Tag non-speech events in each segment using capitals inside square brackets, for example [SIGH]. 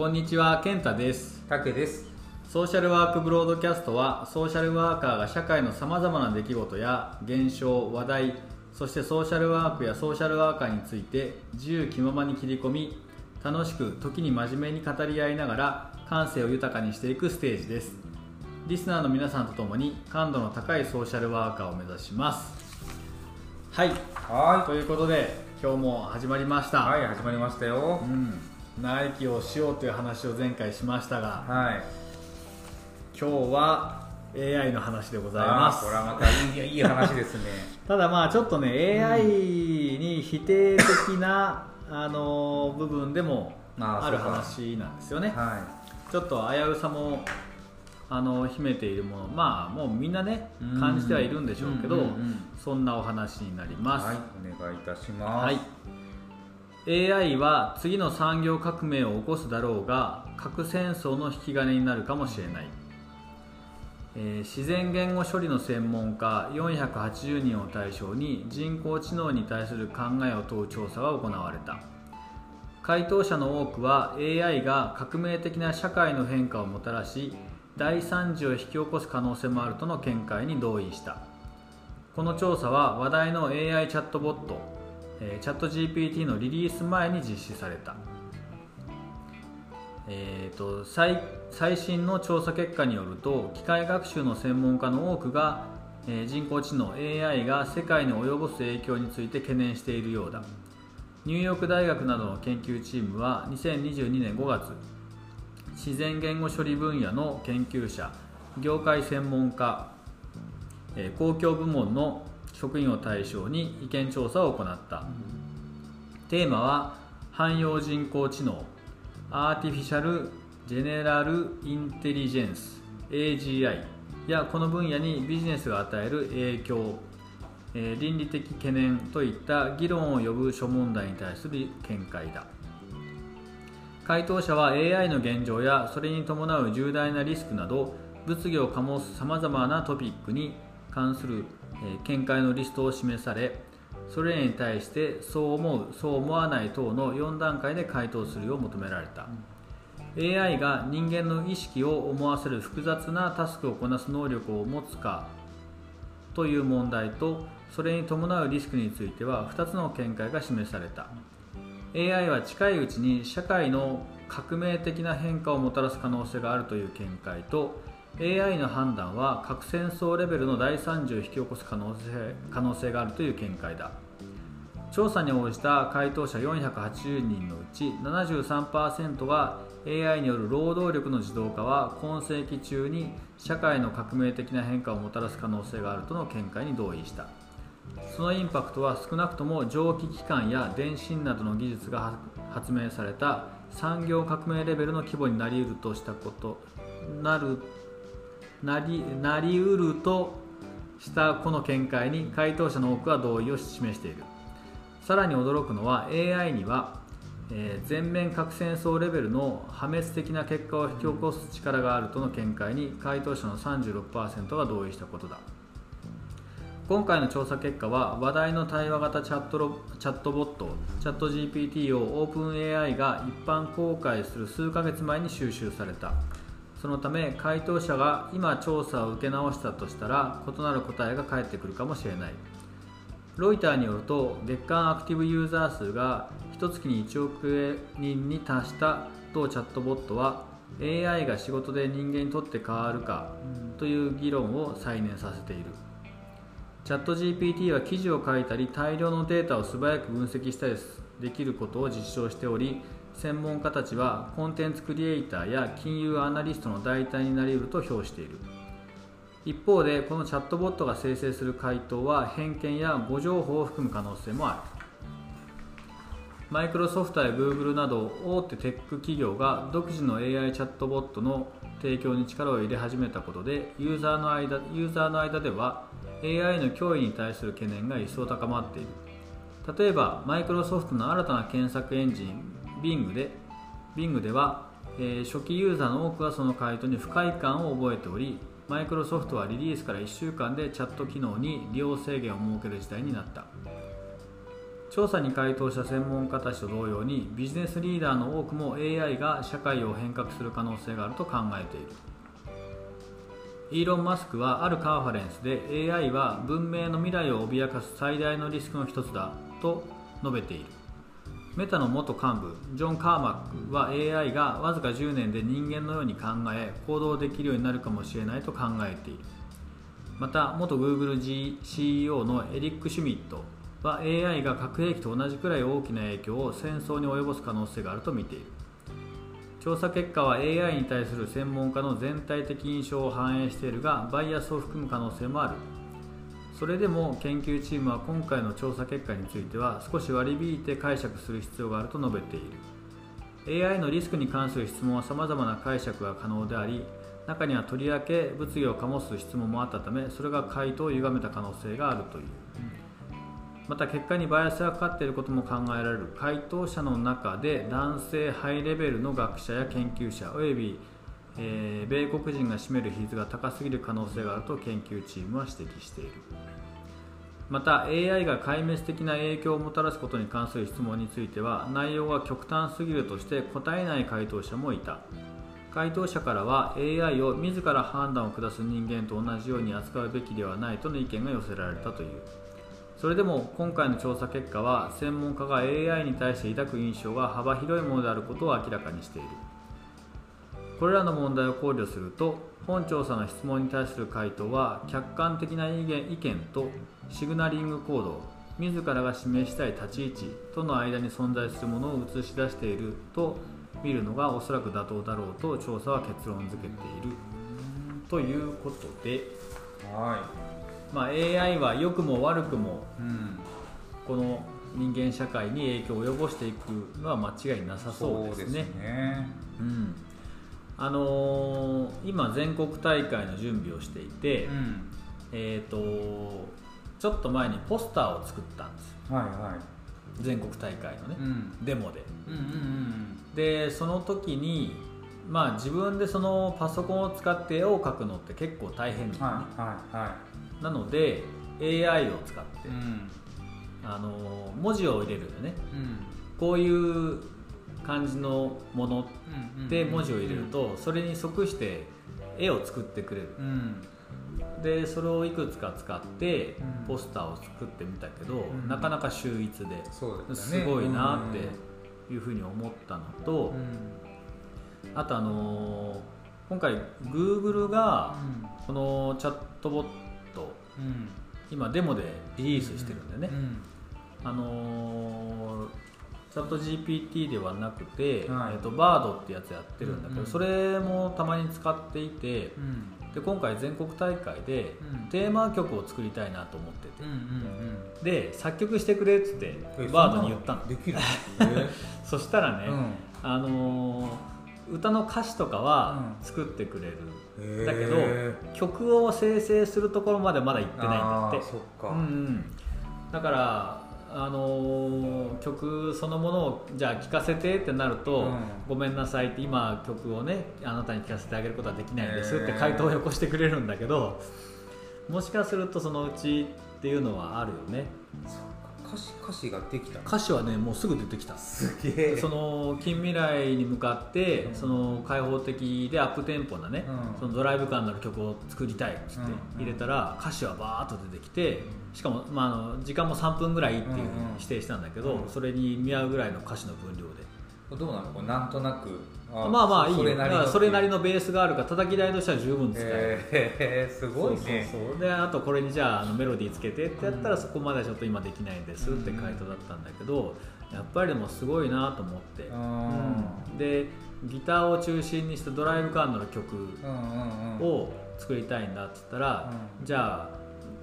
こんにちは健太です。たけです。ソーシャルワークブロードキャストはソーシャルワーカーが社会のさまざまな出来事や現象話題そしてソーシャルワークやソーシャルワーカーについて自由気ままに切り込み楽しく時に真面目に語り合いながら感性を豊かにしていくステージです。リスナーの皆さんと共に感度の高いソーシャルワーカーを目指します。はい。はということで今日も始まりました、はい始まりましたよ。うん、長生きをしようという話を前回しましたがはい。今日は AI の話でございます。これはまたいいいい話ですね。[LAUGHS] ただまあちょっとね AI に否定的な、あの部分でもある話なんですよね。はちょっと危うさもあの秘めているものまあもうみんなねうん。感じてはいるんでしょうけど、そんなお話になります、いはいお願いいたします。はい、AI は次の産業革命を起こすだろうが核戦争の引き金になるかもしれない、えー自然言語処理の専門家480人を対象に人工知能に対する考えを問う調査が行われた。回答者の多くは AI が革命的な社会の変化をもたらし大惨事を引き起こす可能性もあるとの見解に同意した。この調査は話題の AI チャットボット、えーチャット GPT のリリース前に実施された、えーと最最新の調査結果によると機械学習の専門家の多くが、えー人工知能 AI が世界に及ぼす影響について懸念しているようだ。ニューヨーク大学などの研究チームは2022年5月自然言語処理分野の研究者業界専門家公共部門の職員を対象に意見調査を行った。テーマは汎用人工知能アーティフィシャル・ジェネラル・インテリジェンス AGI やこの分野にビジネスが与える影響、えー倫理的懸念といった議論を呼ぶ諸問題に対する見解だ。回答者は AI の現状やそれに伴う重大なリスクなど物議を醸すさまざまなトピックに関する、えー見解のリストを示されそれに対してそう思うそう思わない等の4段階で回答するよう求められた。AI が人間の意識を思わせる複雑なタスクをこなす能力を持つかという問題とそれに伴うリスクについては2つの見解が示された。AI は近いうちに社会の革命的な変化をもたらす可能性があるという見解と AI の判断は核戦争レベルの大惨事を引き起こす可能性可能性があるという見解だ。調査に応じた回答者480人のうち73%が AI による労働力の自動化は今世紀中に社会の革命的な変化をもたらす可能性があるとの見解に同意した。そのインパクトは少なくとも蒸気機関や電信などの技術が発明された産業革命レベルの規模になりうるとしたことなるなりなりうるとしたこの見解に回答者の多くは同意を示している。さらに驚くのは AI には、えー全面核戦争レベルの破滅的な結果を引き起こす力があるとの見解に回答者の36%が同意したことだ。今回の調査結果は話題の対話型チャットロチャットボットチャット GPT を OpenAI が一般公開する数ヶ月前に収集された。そのため回答者が今調査を受け直したとしたら異なる答えが返ってくるかもしれない。ロイターによると月間アクティブユーザー数が1月に1億人に達した同チャットボットは AI が仕事で人間にとって変わるかという議論を再燃させている。チャット GPT は記事を書いたり大量のデータを素早く分析したりできることを実証しており専門家たちはコンテンツクリエイターや金融アナリストの代替になり得ると評している。一方でこのチャットボットが生成する回答は偏見や誤情報を含む可能性もある。マイクロソフトやグーグルなど大手テック企業が独自の AI チャットボットの提供に力を入れ始めたことでユーザーの間ユーザーの間では AI の脅威に対する懸念が一層高まっている。例えばマイクロソフトの新たな検索エンジン Bing で Bing では、えー初期ユーザーの多くはその回答に不快感を覚えておりマイクロソフトはリリースから1週間でチャット機能に利用制限を設ける事態になった。調査に回答した専門家たちと同様にビジネスリーダーの多くも AI が社会を変革する可能性があると考えている。イーロン・マスクはあるカンファレンスで AI は文明の未来を脅かす最大のリスクの一つだと述べている。メタの元幹部ジョン・カーマックは AI がわずか10年で人間のように考え行動できるようになるかもしれないと考えている。また元 GoogleCEO のエリック・シュミットは AI が核兵器と同じくらい大きな影響を戦争に及ぼす可能性があると見ている。調査結果は AI に対する専門家の全体的印象を反映しているがバイアスを含む可能性もある。それでも研究チームは今回の調査結果については少し割り引いて解釈する必要があると述べている。AI のリスクに関する質問はさまざまな解釈が可能であり中にはとりわけ物議を醸す質問もあったためそれが回答を歪めた可能性があるという。また結果にバイアスがかかっていることも考えられる。回答者の中で男性ハイレベルの学者や研究者および、えー、米国人が占める比率が高すぎる可能性があると研究チームは指摘している。また AI が壊滅的な影響をもたらすことに関する質問については内容が極端すぎるとして答えない回答者もいた。回答者からは AI を自ら判断を下す人間と同じように扱うべきではないとの意見が寄せられたという。それでも今回の調査結果は専門家が AI に対して抱く印象が幅広いものであることを明らかにしている。これらの問題を考慮すると本調査の質問に対する回答は客観的な意見とシグナリング行動自らが示したい立ち位置との間に存在するものを映し出していると見るのがおそらく妥当だろうと調査は結論付けている。ということで、はいまあ、AI は良くも悪くもうんこの人間社会に影響を及ぼしていくのは間違いなさそうですね。ね。うんあのー今全国大会の準備をしていて、うん。えー、とちょっと前にポスターを作ったんです。はいは全国大会のねい、うん。デモで。うんうんでその時にまあ自分でそのパソコンを使って絵を描くのって結構大変ね、はいはいはなので AI を使って、いうん。あのー文字を入れるよね。うん。こういう感じのものうんで文字を入れるとそれに即して絵を作ってくれる。うん。でそれをいくつか使ってうん。ポスターを作ってみたけど、ん。なかなか秀逸ですごいなっていうふうに思ったのと、あとあのー今回 Google がこのチャットボットうん。うん今デモでリリースしてるんでね、うん。あのーチャット GPT ではなくて、はい。えー、とバードってやつやってるんだけど、うんうん。それもたまに使っていてうん。で今回全国大会でうん。テーマ曲を作りたいなと思ってて。うんうんうんで作曲してくれっつってえバードに言ったの。できる [LAUGHS] そしたらね、うん。あのー歌の歌詞とかはうん。作ってくれる、へー。だけど曲を生成するところまでまだ行ってないんだって。そっか、うんうん、だから、あのー曲そのものをじゃあ聴かせてってなると、うん。ごめんなさいって今曲をねあなたに聴かせてあげることはできないんですって回答をよこしてくれるんだけどもしかするとそのうちっていうのはあるよね歌詞歌詞ができた歌詞はねもうすぐ出てきた。すげえ。その近未来に向かってうん。その開放的でアップテンポなね、うん。そのドライブ感のある曲を作りたいっつってうん入れたら歌詞はバーッと出てきてしかも、まあ、あの時間も3分ぐらいっていうふうに指定したんだけど、うん。それに見合うぐらいの歌詞の分量で。どうなの？こうなんとなくまあまあいいよ。それそれなりのベースがあるから叩き台としては十分使える、へえすごいね。そうであとこれにじゃああのメロディーつけてってやったらそこまではちょっと今できないんですって回答だったんだけどやっぱりでもすごいなと思って、うん。でギターを中心にしたドライブ感のある曲うんうんうん。を作りたいんだって言ったら、うん。じゃあ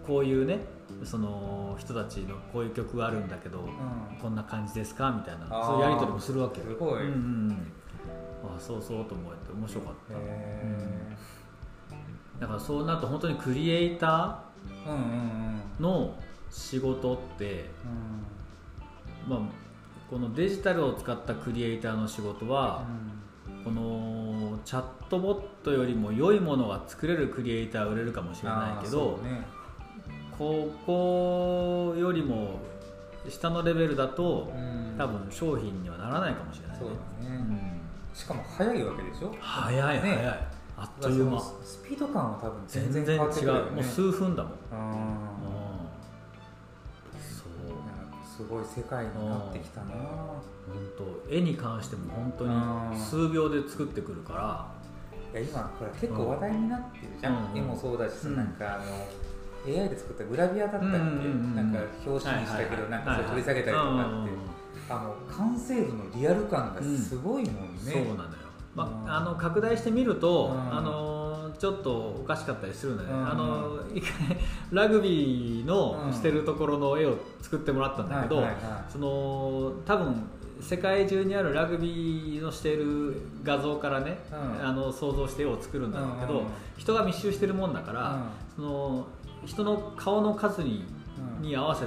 こういうねその人たちのこういう曲があるんだけど、ん。こんな感じですか？みたいなそういうやり取りもするわけよ。すごい。うんうんうんあそうそうと思って面白かった、へだからそうなると本当にクリエイタえうんうんうん。ーの仕事って、まあ、このデジタルを使ったクリエイターの仕事は、このチャットボットよりも良いものが作れるクリエイターは売れるかもしれないけど、ね。ここよりも下のレベルだとうん。多分商品にはならないかもしれないねしかも早いわけでしょ？早い早い、ねあっという間。スピード感は多分全全然違うもう数分だもん。すごい世界になってきたな。本当絵に関しても本当うんに数秒で作ってくるから。いや今これ結構話題になってるじゃん、うん。絵もそうだしさ、うん。なんかあの AI で作ったグラビアだったっけ、うんうんうんなんか表紙にしたけど、なんかそれ取り下げたりとかって、あの完成度のリアル感がすごいもんね、そうなのよ、まうん。あ、あの拡大してみると、うん。あのちょっとおかしかったりするのよね、うん。あの一回ラグビーのうんしてるところの絵を作ってもらったんだけど、その多分世界中にあるラグビーのしている画像からね、うん。あの想像して絵を作るんだろうけど、うんうんうん。人が密集してるもんだから、その人の顔の数に,、うん。に合わせ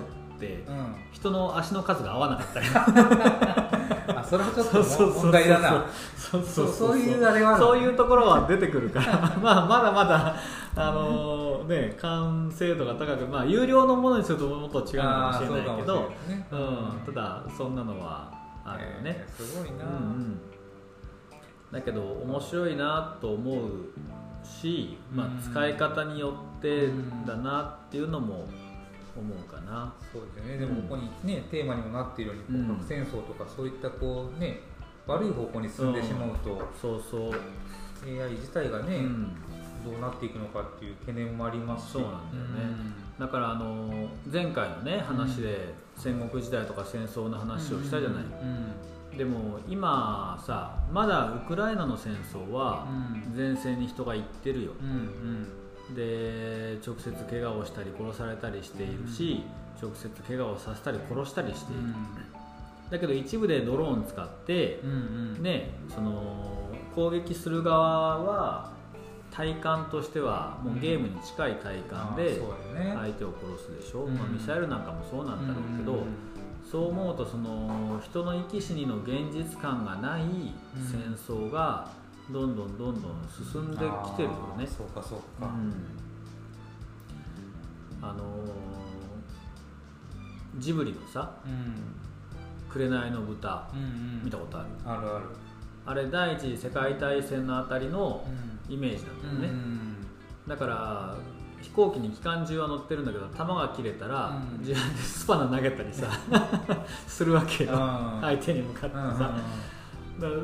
人の足の数が合わなかったり。[LAUGHS] あそれはちょっとも問題だな。そうそうそういうあれはそういうところは出てくるから。[LAUGHS] まあまだまだあのね完成度が高くまあ有料のものにするともっと違うのかもしれないけど。うん。ただそんなのはあるよね、えーすごいな、うんうん。だけど面白いなと思うし、まあうん、使い方によってだなっていうのも思うかな、そうですよね。でもここにね、テーマにもなっているように核戦争とかそういったこうね悪い方向に進んでしまうと、そうそう、AI 自体がね、うん。どうなっていくのかっていう懸念もありますし。そうなんだよね。だからあの前回のね話で戦国時代とか戦争の話をしたじゃない、うん。でも今さまだウクライナの戦争はうん。前線に人が行ってるよ、で直接怪我をしたり殺されたりしているし、直接怪我をさせたり殺したりしている、だけど一部でドローン使ってうんうん。ねその攻撃する側は体感としてはもうゲームに近い体感で相手を殺すでしょ、うん。まあ、ミサイルなんかもそうなんだろうけど、うん。そう思うとその人の生き死にの現実感がない戦争がどんどんどんどん進んできてるよね。そうかそうか、うん。あのージブリのさうん「紅の豚うんうん」見たことある？あるある。あれ第一次世界大戦のあたりのイメージなんだよね、うんだから飛行機に機関銃は乗ってるんだけど弾が切れたら、うん。自分でスパナ投げたりさ [LAUGHS] するわけよ。相手に向かってうんうんうん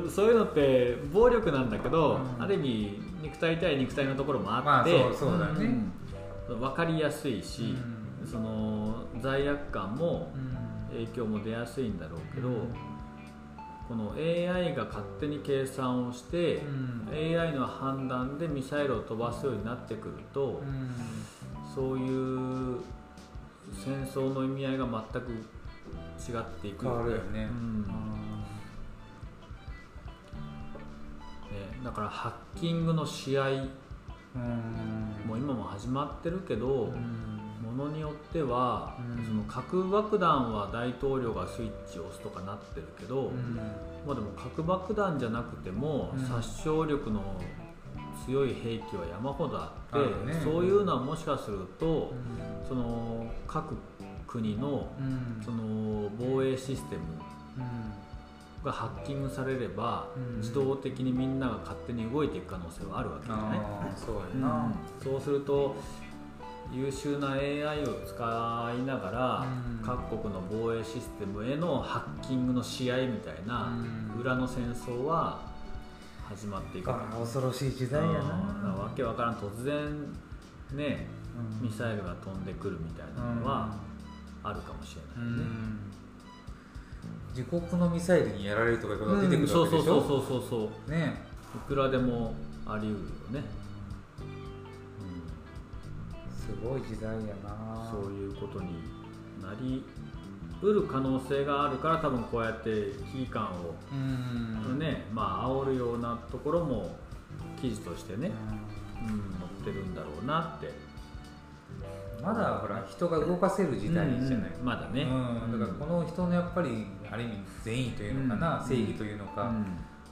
そういうのって暴力なんだけど、うん。ある意味肉体対肉体のところもあまあって、そうそうだね。うん。分かりやすいし、うん。その罪悪感もうん。影響も出やすいんだろうけど、うん。この AI が勝手に計算をして、うん。AI の判断でミサイルを飛ばすようになってくると、うん。そういう戦争の意味合いが全く違っていくよね。うんだからハッキングの試合うん。も今も始まってるけど、うん。ものによっては、うん。その核爆弾は大統領がスイッチを押すとかなってるけど、うん。まあ、でも核爆弾じゃなくても、うん。殺傷力の強い兵器は山ほどあってそういうのはもしかすると、その各国のうん。その防衛システムうんがハッキングされれば、うん。自動的にみんなが勝手に動いていく可能性はあるわけじゃない、ああそううん。やなそうすると優秀な AI を使いながら、うん。各国の防衛システムへのハッキングの試合みたいなうん。裏の戦争は始まっていく。恐ろしい時代やな。わけわからん。突然ねうん。ミサイルが飛んでくるみたいなのはあるかもしれうないね、ん自国のミサイルにやられるとかいうことが出てくるそうわけでしょ？そうそうそうそうそうね。いくらでもあり得るよね、すごい時代やな。そういうことになりうる可能性があるから多分こうやって危機感をうん。ね、まあ煽るようなところも記事としてね、ううん、載ってるんだろうなって。んまだほら人が動かせる時代じゃない、うん。まだね、うん、だからこの人のやっぱりある意味善意というのかな、うん。正義というのか、うん。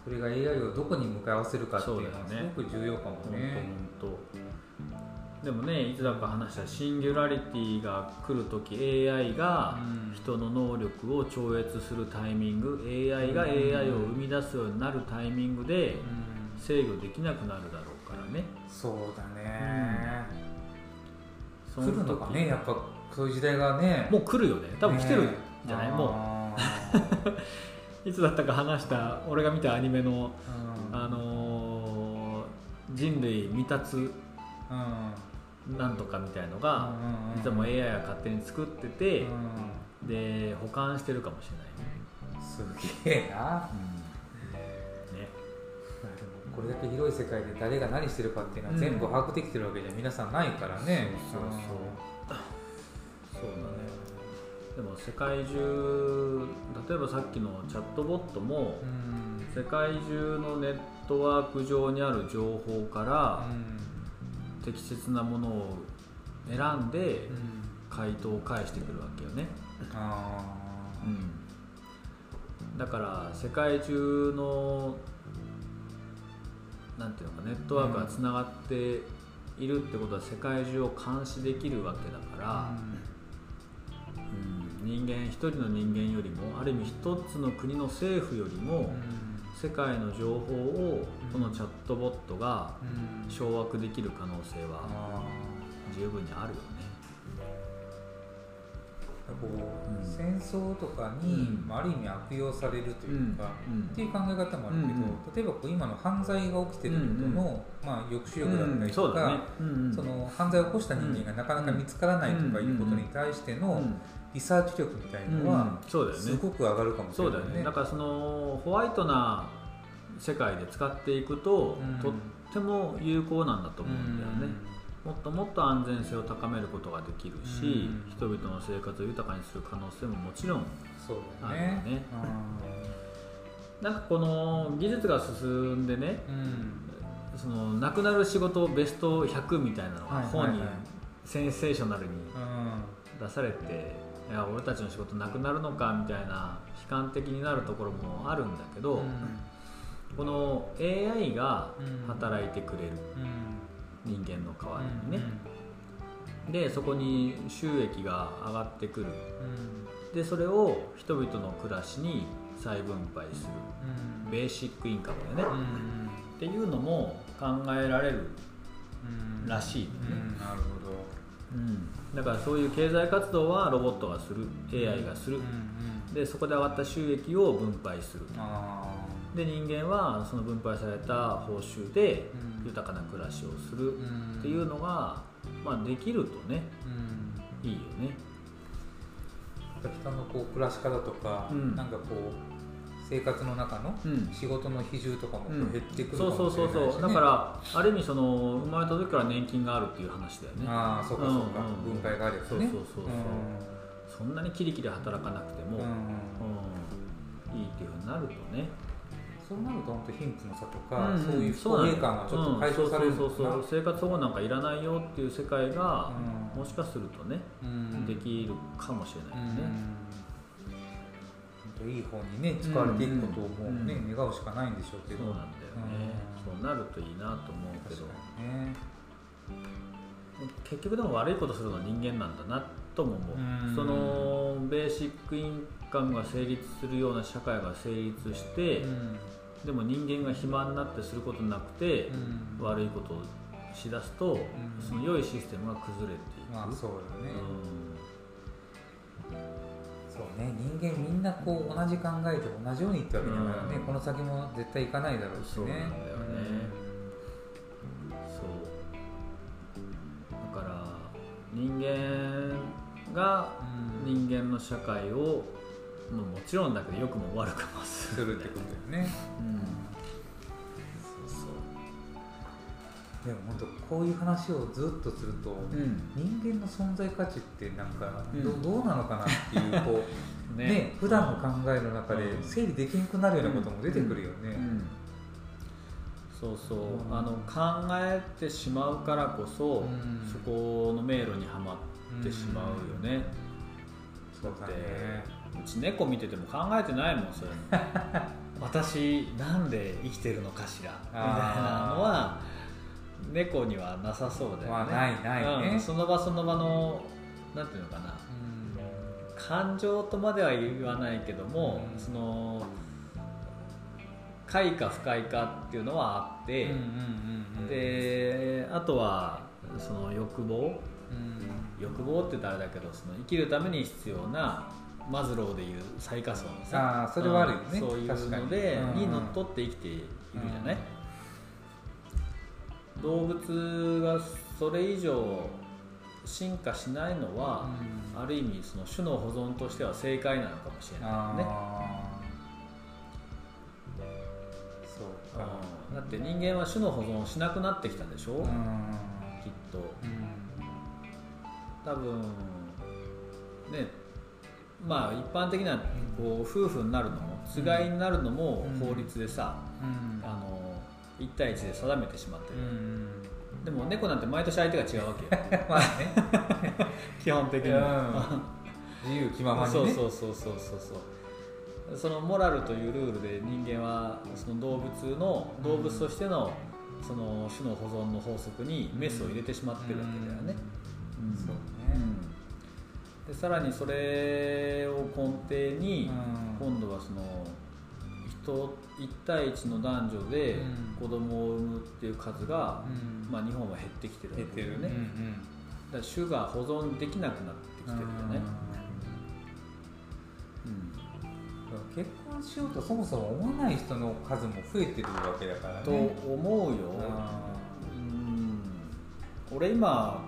それが AI をどこに向かい合わせるかっていうのはすごく重要かもね。でもねいつだか話したシンギュラリティが来る時 AI が人の能力を超越するタイミング AI が AI を生み出すようになるタイミングで制御できなくなるだろうからね。そうだね、うん、来るのかねやっぱそういう時代がね。もう来るよね。多分来てるんじゃない、ね、もう [LAUGHS] いつだったか話した俺が見たアニメの、うん、あのー、人類未達、うん。なんとかみたいのが、実はもう AI が勝手に作ってて、で保管してるかもしれないすげえな、ね、これだけ広い世界で誰が何してるかっていうのは全部把握できてるわけじゃ皆さんないからね、そうそうそう。だねでも世界中例えばさっきのチャットボットも、世界中のネットワーク上にある情報から、適切なものを選んで回答を返してくるわけよね、うん、だから世界中のなんていうのかネットワークがつながっているってことは世界中を監視できるわけだから、うん、人間一人の人間よりもある意味一つの国の政府よりも、世界の情報をこのチャットボットが掌握できる可能性は十分にあるよね。こう、うん、戦争とかに、うん、ある意味悪用されるというか、うん、っていう考え方もあるけど、例えばこう今の犯罪が起きてることの、まあ、抑止力だったりとか、その犯罪を起こした人間がなかなか見つからないとかいうことに対しての、リサーチ力みたいのは、そうだよね、すごく上がるかもしれない、ね、そうだよね。だからそのホワイトな世界で使っていくと、うん、とっても有効なんだと思うんだよね、もっともっと安全性を高めることができるし、人々の生活を豊かにする可能性ももちろんあるよね。ねなんかこの技術が進んでね、そのなくなる仕事ベスト100みたいなのが本にセンセーショナルに出されて、いや俺たちの仕事なくなるのかみたいな悲観的になるところもあるんだけど、この AI が働いてくれる、人間の代わりにね、でそこに収益が上がってくる、でそれを人々の暮らしに再分配する、ベーシックインカムでね、っていうのも考えられるらしいね、なるほど、うん、だからそういう経済活動はロボットがする。AI がする、でそこで上がった収益を分配するで人間はその分配された報酬で豊かな暮らしをするっていうのが、まあ、できるとね、いいよね。人のこう暮らし方とか、うん、なんかこう生活の中の仕事の比重とかも減ってくるねうん、そうそうそうそう。だからある意味その生まれた時から年金があるっていう話だよね。ああそうかそうか、うんうん、分配があるやつね。そうそうそうそう、そんなにキリキリ働かなくても、うんいいっていうふうになるとねそうなると本当貧富の差とか、うん、そういう不公平感がちょっと解消される、うん、そうそうそう生活保護なんかいらないよっていう世界が、うん、もしかするとね、できるかもしれないですね、本当いい方にね使われていくことをもうね、願うしかないんでしょうけど。そうなんだよね、そうなるといいなと思うけど、ね、結局でも悪いことするのは人間なんだなとも思う、そのベーシックインカムが成立するような社会が成立して、でも人間が暇になってすることなくて、うん、悪いことをしだすと、うん、その良いシステムが崩れていく、まあ、そうだね、そうね。人間みんなこう同じ考えて同じようにいったわけだからね、この先も絶対行かないだろうしね。そうなんだよね、そう。だから人間が人間の社会をまあ、もちろんだけど良くも悪くもするってことだよね、うん、そうそう。でも本当こういう話をずっとすると、うん、人間の存在価値ってなんかど,、うどうなのかなっていうこう [LAUGHS] ね。ね普段の考えの中で整理できなくなるようなことも出てくるよね、そうそう、うん、あの考えてしまうからこそ、うん、そこの迷路にはまってしまうよね、うん、そうだね。うち猫見てても考えてないもんそれ。[LAUGHS] 私なんで生きてるのかしら？みたいなのは猫にはなさそうだよね、まあ、ないないね、うん、その場その場のなんていうのかな、感情とまでは言わないけども、その快か不快かっていうのはあって、であとはその欲望、欲望って言ったらあれだけどその生きるために必要なマズローでいう最下層のさあそれはあるよね、そういうのでに。のっとって生きているじゃない、動物がそれ以上進化しないのは、うん、ある意味その種の保存としては正解なのかもしれないね。そうか。だって人間は種の保存をしなくなってきたでしょ、うん、きっと、うん、多分ねまあ一般的なこう夫婦になるのもつがいになるのも法律でさ、あの1対1で定めてしまってる、でも猫なんて毎年相手が違うわけよ。[LAUGHS] まあね。[LAUGHS] 基本的には、自由気ままに、ね、そうそうそうそうそう。そのモラルというルールで人間はその動物の動物としてのその種の保存の法則にメスを入れてしまってるわけだよね、うん、そうね、でさらにそれを根底に今度はその人1対1の男女で子供を産むっていう数が、うん、まあ、日本は減ってきてるわけだよね、だから種が保存できなくなってきてるよね、うん、結婚しようとそもそも思わない人の数も増えてるわけだからね。と思うよ、うん、俺今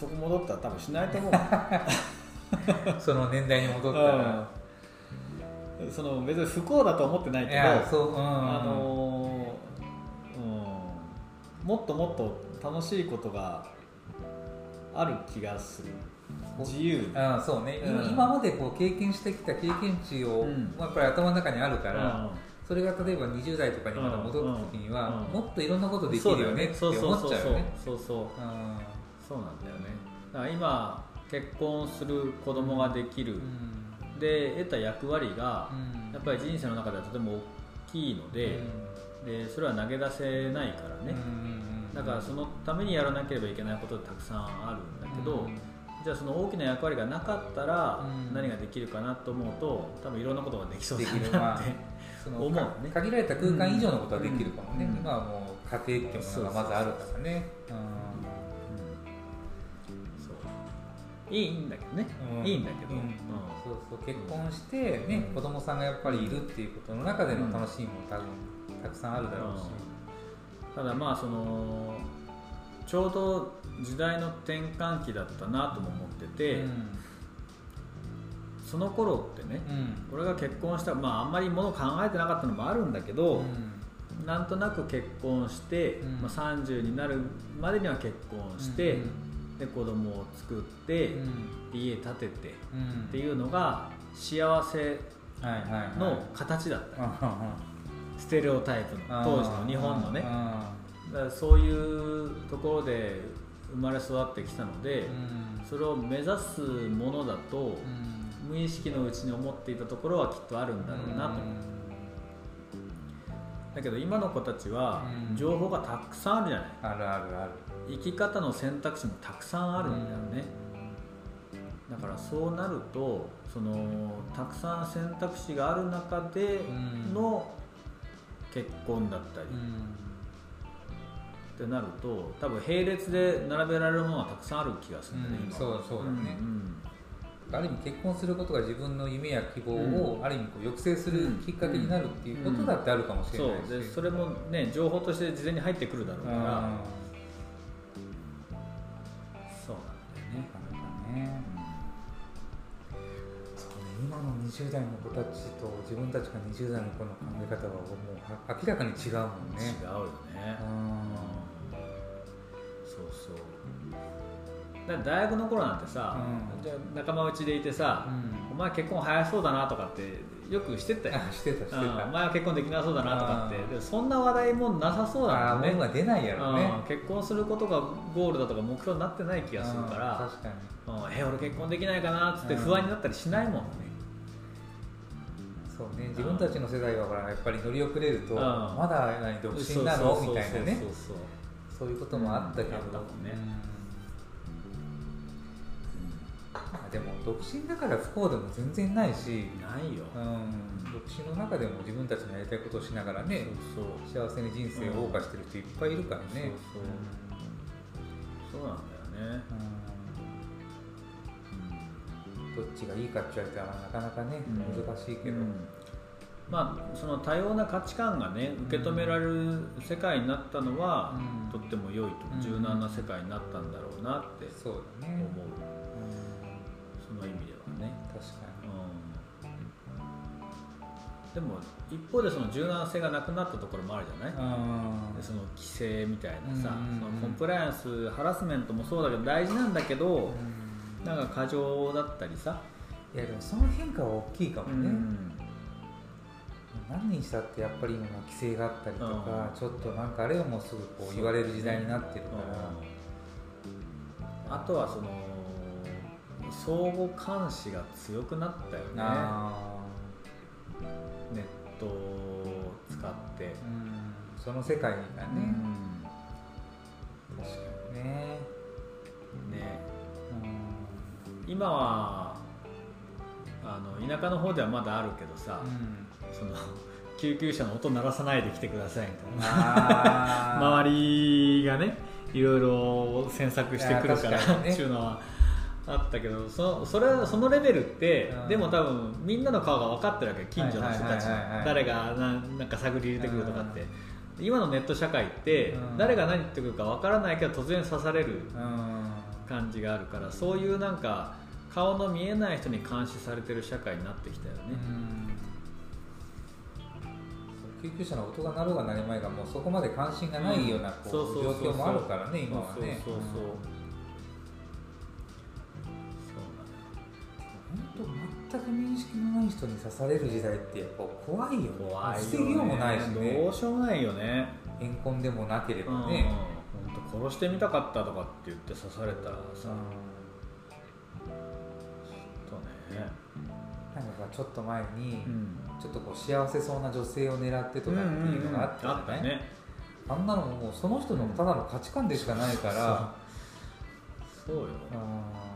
そこ戻ったら多分しないと思う。[LAUGHS] その年代に戻ったら、その別に不幸だと思ってないけどそう、うん、あのうん、もっともっと楽しいことがある気がする。自由。あそうね、うん、今までこう経験してきた経験値を、やっぱり頭の中にあるから、それが例えば20代とかにまた戻った時には、もっといろんなことできるよねって思っちゃうよね。そうそうそうそうなんだよね。だから今結婚する子供ができる、で得た役割が、やっぱり人生の中ではとても大きいので,、でそれは投げ出せないからね、だからそのためにやらなければいけないことたくさんあるんだけど、じゃあその大きな役割がなかったら何ができるかなと思うと多分いろんなことができそうだなって思うね。限られた空間以上のことはできるかもね、今はもう家庭ってものがまずあるからね。いいんだけどね、うん、いいんだけど、うん、そうそう結婚してね、うん、子供さんがやっぱりいるっていうことの中での楽しみも多分たくさんあるだろうし、ただまあそのちょうど時代の転換期だったなとも思ってて、その頃ってね、俺が結婚したまああんまりもの考えてなかったのもあるんだけど、なんとなく結婚して、まあ、30になるまでには結婚して、で子供を作って、うん、家建てて、っていうのが幸せの形だった、ステレオタイプの当時の日本のね。だからそういうところで生まれ育ってきたので、それを目指すものだと、無意識のうちに思っていたところはきっとあるんだろうなと。だけど今の子たちは情報がたくさんあるじゃない、あるあるある生き方の選択肢もたくさんあるんだよね、だからそうなるとそのたくさん選択肢がある中での結婚だったり、ってなると多分並列で並べられるものはたくさんある気がするんだね、うん、そうそうだね、うんある意味結婚することが自分の夢や希望をある意味こう抑制するきっかけになるっていうことだってあるかもしれないし、そう。でそれもね情報として事前に入ってくるだろうからの20代の子たちと自分たちが20代の子の考え方はもう明らかに違うもんね。違うよね。そうそう。大学の頃なんてさ、うん、じゃ仲間内でいてさ、うん、お前結婚早そうだなとかってよくしてたよ。してたしてた、お前は結婚できなそうだなとかって。でそんな話題もなさそうだもんね。出ないやろね、結婚することがゴールだとか目標になってない気がするから。確かに、え俺結婚できないかなっつって不安になったりしないもんね、そうね。自分たちの世代はやっぱり乗り遅れると、まだ何独身なの？みたいなね。そういうこともあったけど、うん、ね、でも独身だから不幸でも全然ないし。ないよ、うん、独身の中でも自分たちのやりたいことをしながらね幸せに人生を謳歌してる人いっぱいいるからね、そうなんだよね、どっちがいいかって言われたらなかなかね、難しいけど、まあ、その多様な価値観がね受け止められる世界になったのは、とっても良いと柔軟な世界になったんだろうなって思う。その意味ではね。確かに、うん、でも一方でその柔軟性がなくなったところもあるじゃない？でその規制みたいなさ、そのコンプライアンスハラスメントもそうだけど大事なんだけど、なんか過剰だったりさ。いやでもその変化は大きいかもね、何にしたってやっぱり今規制があったりとか、ちょっとなんかあれをもうすぐこう言われる時代になってるから、あとはその相互監視が強くなったよね。ネットを使って、その世界がね、確かにねね、今はあの田舎の方ではまだあるけどさ、その [LAUGHS] 救急車の音鳴らさないで来てくださいみたいな。[LAUGHS] 周りがねいろいろ詮索してくるからっていうのはあったけどそそれそのレベルって、でも多分みんなの顔が分かってるわけ近所の人たち誰がなんか探り入れてくるとかって。今のネット社会って、誰が何言ってくるか分からないけど突然刺される感じがあるからそういうなんか顔の見えない人に監視されてる社会になってきたよね。救急車の音が鳴ろうが鳴りまいがもうそこまで関心がないようなこう状況もあるからね今はね。そうそうそう全く認識のない人に刺される時代ってやっぱ怖いよね。怖いよ、ね、防ぎようもないしね。どうしようもないよね。怨恨でもなければね、うん、本当殺してみたかったとかって言って刺されたらさ、うん、とね。なんかちょっと前に、うん、ちょっとこう幸せそうな女性を狙ってとかっていうのがあったじゃない、うんうん、ねあんなのもうその人のただの価値観でしかないから、そうよ。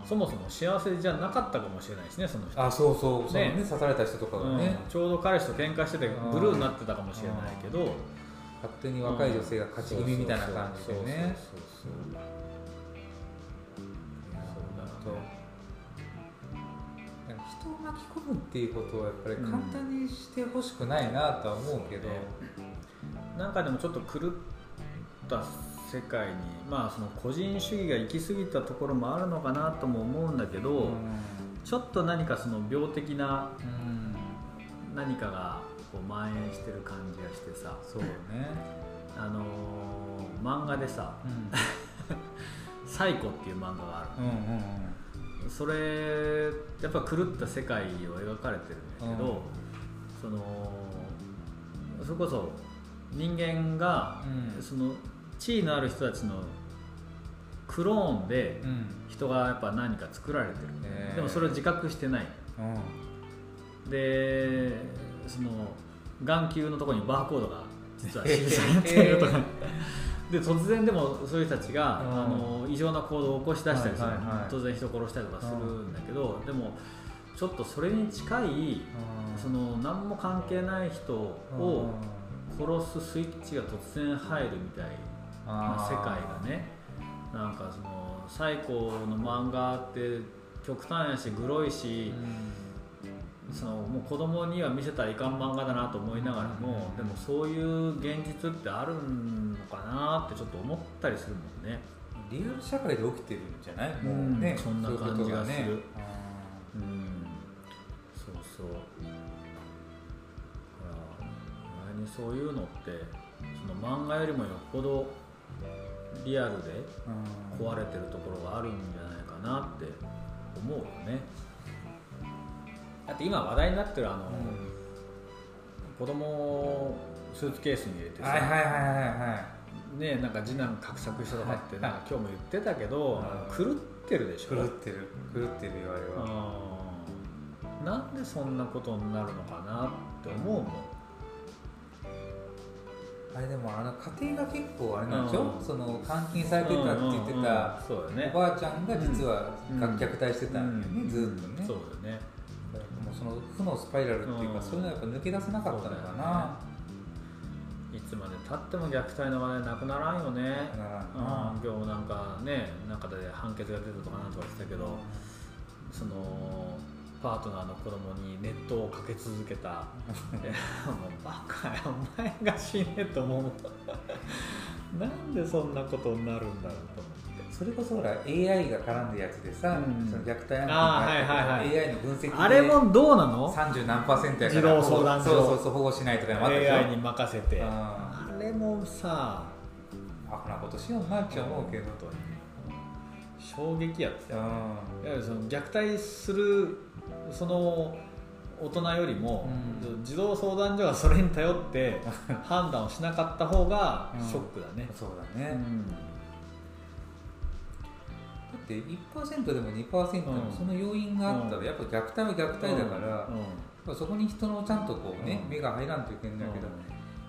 そもそも幸せじゃなかったかもしれないですねその人。あそうそう。ね。ね刺された人とかがね、うん、ちょうど彼氏と喧嘩しててブルーになってたかもしれないけど勝手に若い女性が勝ち気味みたいな感じでね。人を巻き込むっていうことはやっぱり簡単にしてほしくないなとは思うけど、うん、なんかでもちょっと狂った世界にまあその個人主義が行き過ぎたところもあるのかなとも思うんだけど、うん、ちょっと何かその病的な何かがこう蔓延してる感じがしてさ。そうね。あのー、漫画でさ「[LAUGHS] サイコ」っていう漫画がある、うんうんうん、それやっぱ狂った世界を描かれてるんだけど、うん、そのそれこそ人間が、うん、その地位のある人たちのクローンで人がやっぱ何か作られてる、うん、でもそれを自覚してない、うん、でその眼球のところにバーコードが実は記されているとか、で突然でもそういう人たちが、うん、あの異常な行動を起こし出したりする、はいはいはい、当然人殺したりとかするんだけど、でもちょっとそれに近い、その何も関係ない人を殺すスイッチが突然入るみたいな世界がねなんかその最高の漫画って極端やしグロいし、うん、そのもう子供には見せたらいかん漫画だなと思いながらも、うん、でもそういう現実ってあるのかなってちょっと思ったりするもんね。リアル社会で起きてるんじゃない？もうね、そんな感じがする、うん、そうそう。だから前にそういうのってその漫画よりもよっぽどリアルで壊れてるところがあるんじゃないかなって思うよねだって今話題になってるあの、うん、子供をスーツケースに入れてさはいはいはいはいねなんか次男画策したとかってなんか今日も言ってたけど、狂ってるでしょ？狂ってる。狂ってるよあれは。なんでそんなことになるのかなって思うもん。あれでもあの家庭が結構あれなんでしょ、うん、その監禁されてたって言ってた、おばあちゃんが実は虐待してたんだよね、ずっとね。そうだよねその負のスパイラルっていうか、そういうのはやっぱ抜け出せなかったのかな、いつまでたっても虐待の話題なくならんよね、うん、今日なんかね中で判決が出たとかなんとか言ってたけど、そのパートナーの子供に熱湯をかけ続けた。[LAUGHS] もうバカや。お前が死ねと思う。[LAUGHS] なんでそんなことになるんだろうと思ってそれこそほら AI が絡んでやつでさ、うん、その虐待案件が AI の分析であれもどうなの？30何パーセントやから児童相談所。そうそうそう保護しないとかもあった AI に任せて。あれもさバカなことしようなっちゃ思うけど衝撃やっていわゆるその虐待するその大人よりも、うん、児童相談所がそれに頼って判断をしなかった方がショックだね、うん、そうだね、うん、だって1%でも2%でもその要因があったらやっぱ虐待は虐待だから、そこに人のちゃんとこうね、目が入らんといけないんだけど、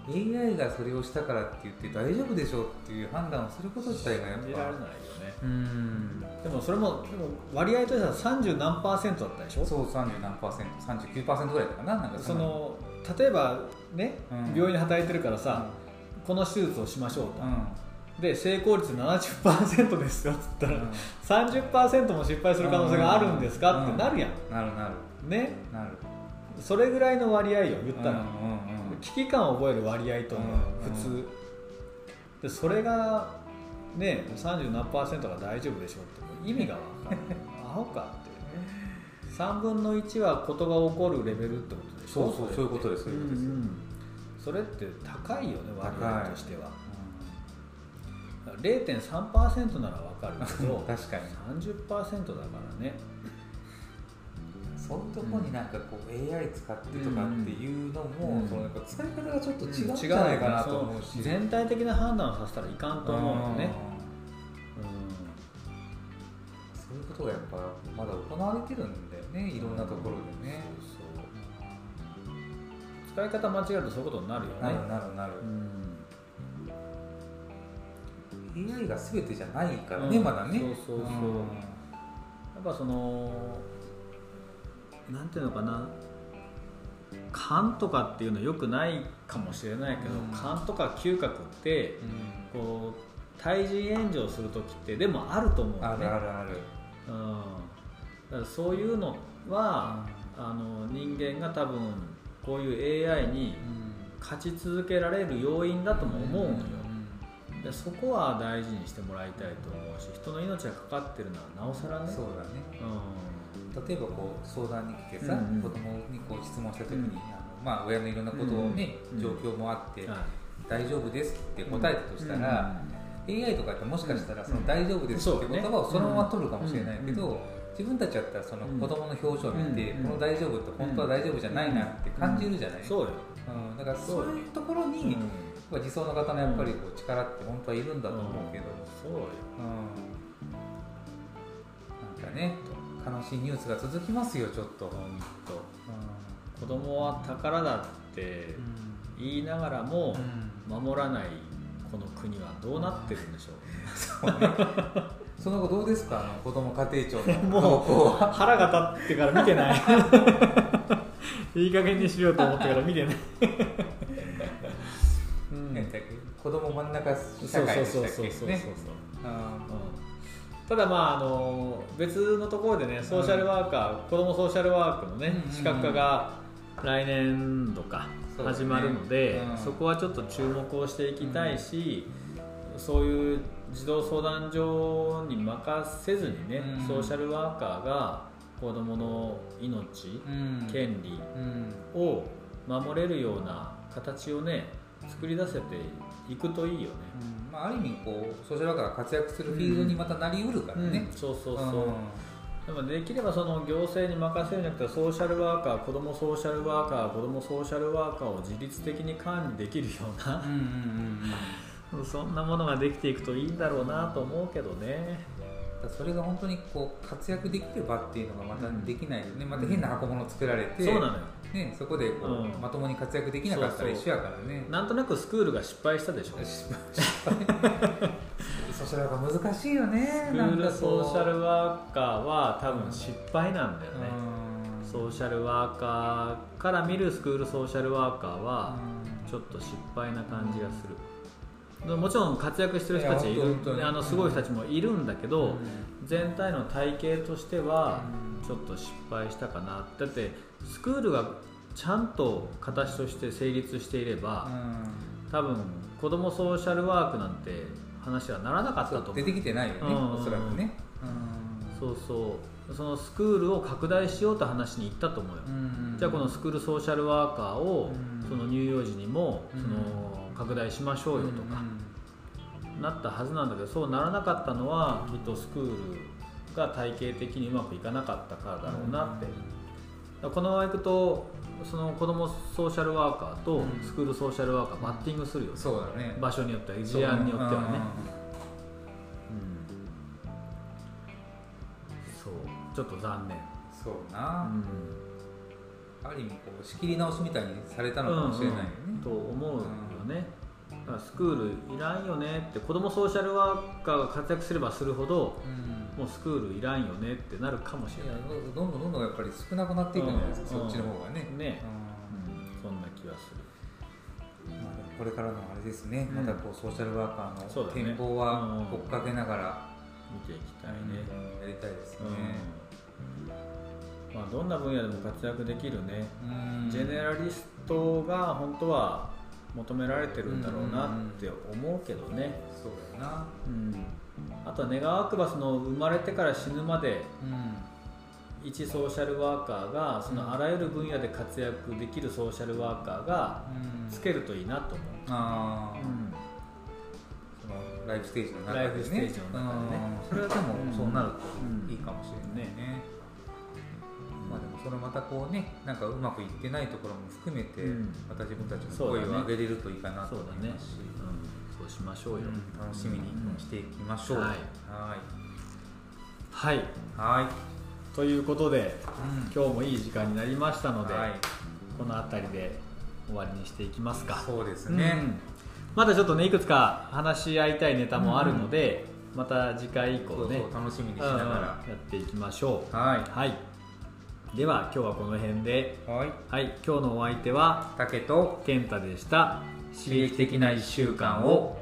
AI がそれをしたからって言って大丈夫でしょうっていう判断をすること自体がやっぱ。信じられないよね。うん。でもそれもでも割合としては30何パーセントだったでしょ？そう30何パーセント。39%ぐらいだかななんかその例えばね、うん、病院で働いてるからさ、うん、この手術をしましょうと、うん、で成功率70%ですよっつったら、うん、30%も失敗する可能性があるんですか、ってなるやん。なるなる。ね。なる。それぐらいの割合よ言ったら、危機感を覚える割合と普通、でそれがね30何パーセントが大丈夫でしょうって意味が分かる [LAUGHS] アホかって。3分の1はことが起こるレベルってことでしょそうそうそういうことですそれって高いよね割合としては、うん、0.3%なら分かるけど確かに。30%だからね。そういうところになんかこう AI 使ってとかっていうのも、うん、そのやっぱ使い方がちょっと違うんじゃないかなと思うし、全体的な判断をさせたらいかんと思うよね、うん、そういうことがやっぱまだ行われてるんだよねいろんなところでね、そう。使い方間違えるとそういうことになるよね。なるなるなる、うん、AI が全てじゃないからね、まだね。そうそうそう、やっぱそのなんていうのかな。勘とかっていうのはよくないかもしれないけど、うん、勘とか嗅覚って、うん、こう対人援助をする時ってでもあると思うね。あるあるある、うん、だからそういうのは、うん、あの人間が多分こういう AI に勝ち続けられる要因だとも思うのよ、でそこは大事にしてもらいたいと思うし人の命がかかってるのはなおさらね。そうだね、うん。例えばこう相談に来てさ、うんうん、子供にこう質問した時に、うん、あのまあ、親のいろんなことをね、うん、状況もあって、大丈夫ですって答えたとしたら、AI とかってもしかしたらその大丈夫ですって言葉をそのまま取るかもしれないけど、自分たちだったらその子供の表情を見て、この大丈夫って本当は大丈夫じゃないなって感じるじゃない、そうよ、うん、だからそういうところに、うん、理想の方のやっぱりこう力って本当はいるんだと思うけど、そうよ、うん、なんかね悲しいニュースが続きますよちょっと。本当、うん、子供は宝だって言いながらも守らないこの国はどうなってるんでしょう、うん、その後どうですか？あの子供家庭庁の [LAUGHS] もう腹が立ってから見てない。[LAUGHS] いい加減にしようと思ってから見てない。うん、子供真ん中社会でしたっけ？ね。ただまああの別のところでねソーシャルワーカー、うん、子どもソーシャルワークのね、資格化が来年度か始まるので、そ、ねうん、そこはちょっと注目をしていきたいし、うん、そういう児童相談所に任せずにね、ソーシャルワーカーが子どもの命、権利を守れるような形をね作り出せていくといいよね、うん、まあ、ある意味こうソーシャルワーカーが活躍するフィールドにまたなりうるからね、うん、そうそうそう、でもできればその行政に任せるんじゃなくてソーシャルワーカー子どもソーシャルワーカー子どもソーシャルワーカーを自律的に管理できるような、うんうんうん、[LAUGHS] そんなものができていくといいんだろうなと思うけどねそれが本当にこう活躍できる場っていうのがまたできないよね、うん、また変な箱物作られて、そうなのよ。ね、そこでこう、うん、まともに活躍できなかったら一緒やからね。なんとなくスクールが失敗したでしょ。失敗。ソーシャルワーカー難しいよね。スクールソーシャルワーカーは多分失敗なんだよね、うん、ソーシャルワーカーから見るスクールソーシャルワーカーはちょっと失敗な感じがする、もちろん活躍してる人たちいる。あのすごい人たちもいるんだけど、全体の体系としてはちょっと失敗したかなだってスクールがちゃんと形として成立していれば、うん、多分子どもソーシャルワークなんて話はならなかったと思う。出てきてないよね、うん、おそらくね、うん、そうそう。そのスクールを拡大しようと話に行ったと思うよ、うん、じゃあこのスクールソーシャルワーカーをその乳幼児にもその拡大しましょうよとか、なったはずなんだけどそうならなかったのはきっとスクールが体系的にうまくいかなかったからだろうなって、このままいくとその子どもソーシャルワーカーとスクールソーシャルワーカーバッティングするよ、ね、そうだね。場所によっては事案によってはねそう。ちょっと残念。そうな、うん、ある意味こう仕切り直しみたいにされたのかもしれないよね、うん。うん、と思うよね、スクールいらんよねって子どもソーシャルワーカーが活躍すればするほど、うん。もうスクールいらんよねってなるかもしれない。どんどんどんどんやっぱり少なくなっていくんじゃないですか、そっちの方がね。ね、そんな気はする。まあ、これからのあれですね、またこうソーシャルワーカーの展望は追っかけながら見ていきたいね、やりたいですね、まあ、どんな分野でも活躍できるね、ジェネラリストが本当は求められてるんだろうなって思うけどね、そうだよな、うん。あとは願わくばその生まれてから死ぬまで、うん、一ソーシャルワーカーがそのあらゆる分野で活躍できるソーシャルワーカーがつけるといいなと思う、あうん、そのライフステージの中で、ね、ライフステージの中でね。それはでもそうなるといいかもしれないね、まあ、でもそれまたこうねなんかうまくいってないところも含めて、また自分たちの声を上げれるといいかなと思いますし、そうしましょうよ、うん、楽しみにしていきましょう、はい。はい。はい。ということで、うん、今日もいい時間になりましたので、はい、この辺りで終わりにしていきますか。そうですね、うん、まだちょっとねいくつか話し合いたいネタもあるので、また次回以降ね楽しみにしながら。やっていきましょう。はい、はい、では今日はこの辺で、はい、はい、今日のお相手は竹と健太でした。刺激的な1週間を